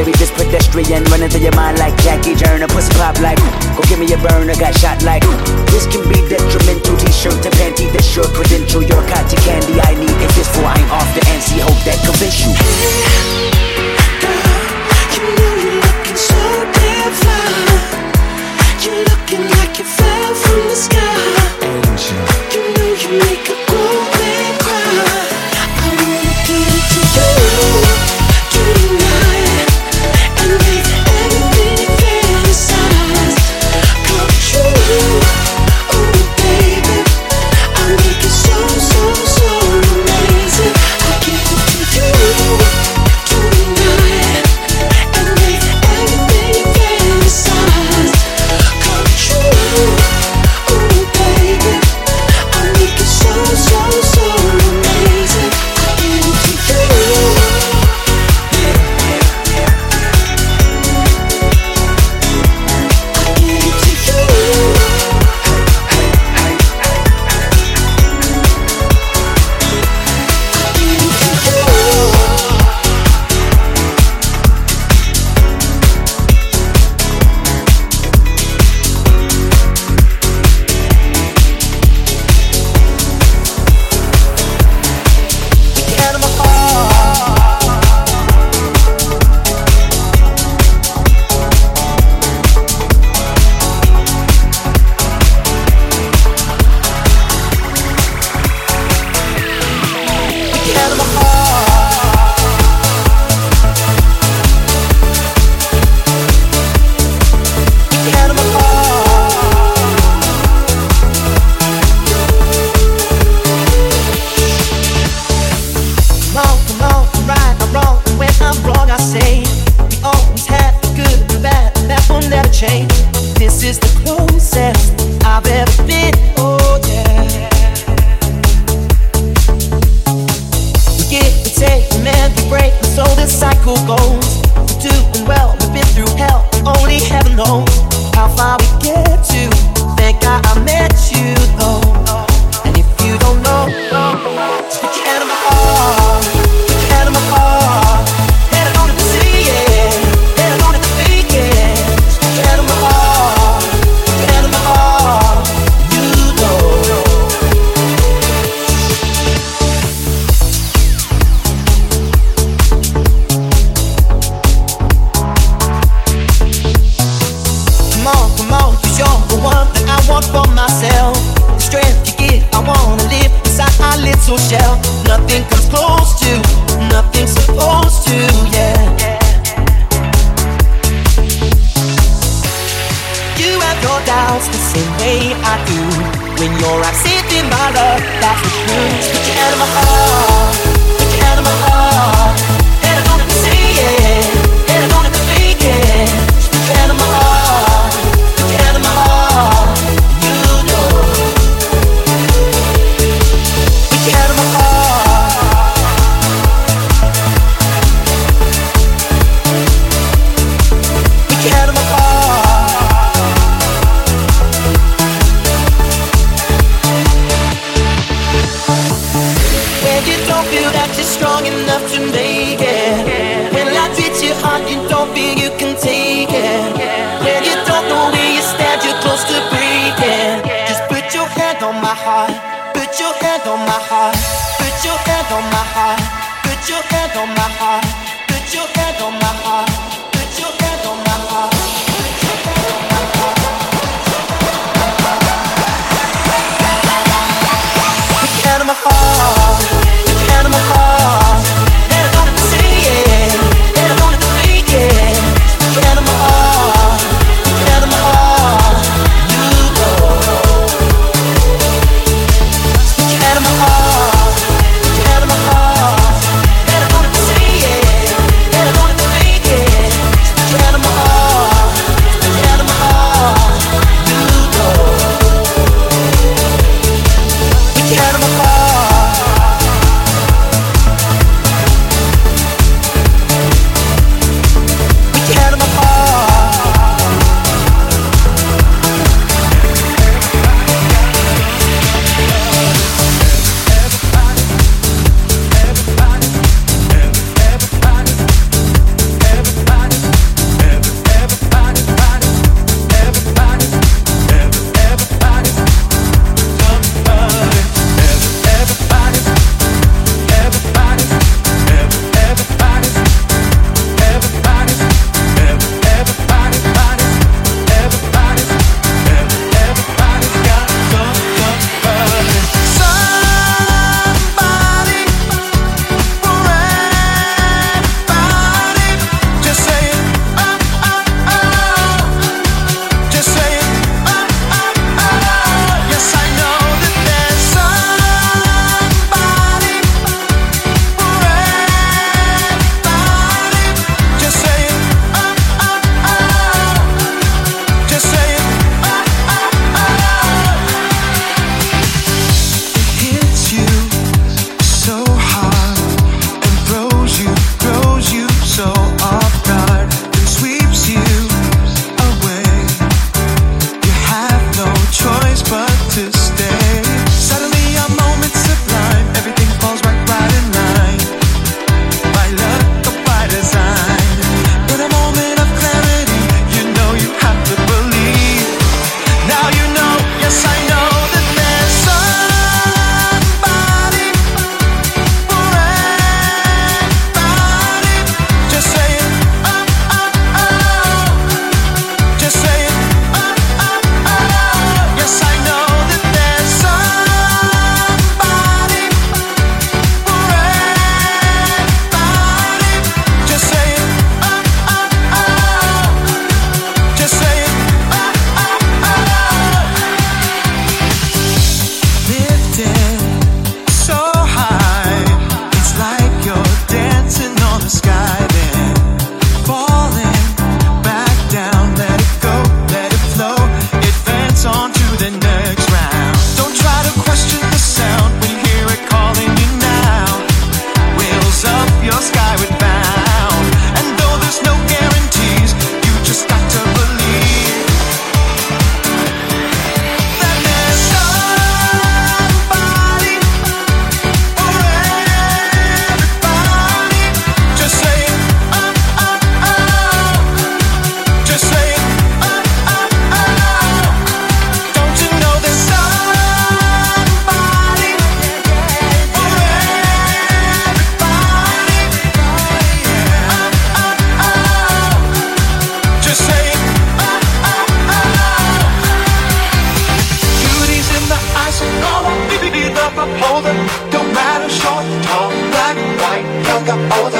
baby, this pedestrian running through your mind like Jackie Joyner. Pussy pop like, go give me a burner, got shot like. This can be detrimental. T-shirt to panty, This your credential. Your cotton candy, I need it this for I ain't off the NC Hope that convince you. Hey, girl, you know you're looking so divine. Hold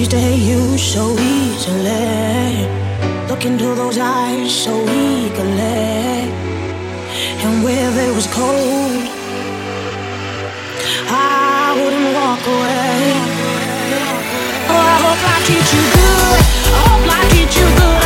used to hate you so easily. Look into those eyes so eagerly. And where it was cold, I wouldn't walk away. Oh, I hope I treat you good. I hope I treat you good.